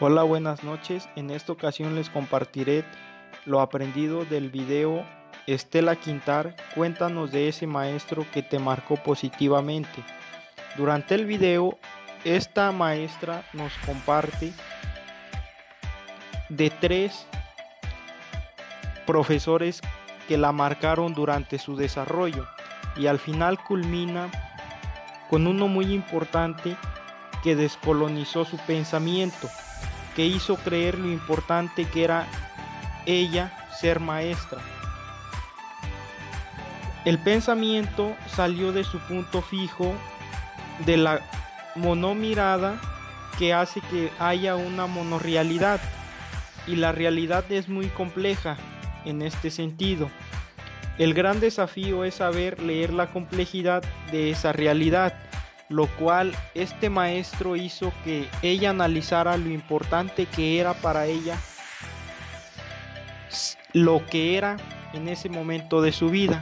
Hola, buenas noches. En esta ocasión les compartiré lo aprendido del video Estela Quintar, cuéntanos de ese maestro que te marcó positivamente. Durante el video, esta maestra nos comparte de tres profesores que la marcaron durante su desarrollo y al final culmina con uno muy importante que descolonizó su pensamiento que hizo creer lo importante que era ella ser maestra. El pensamiento salió de su punto fijo, de la monomirada que hace que haya una monorrealidad. Y la realidad es muy compleja en este sentido. El gran desafío es saber leer la complejidad de esa realidad lo cual este maestro hizo que ella analizara lo importante que era para ella lo que era en ese momento de su vida.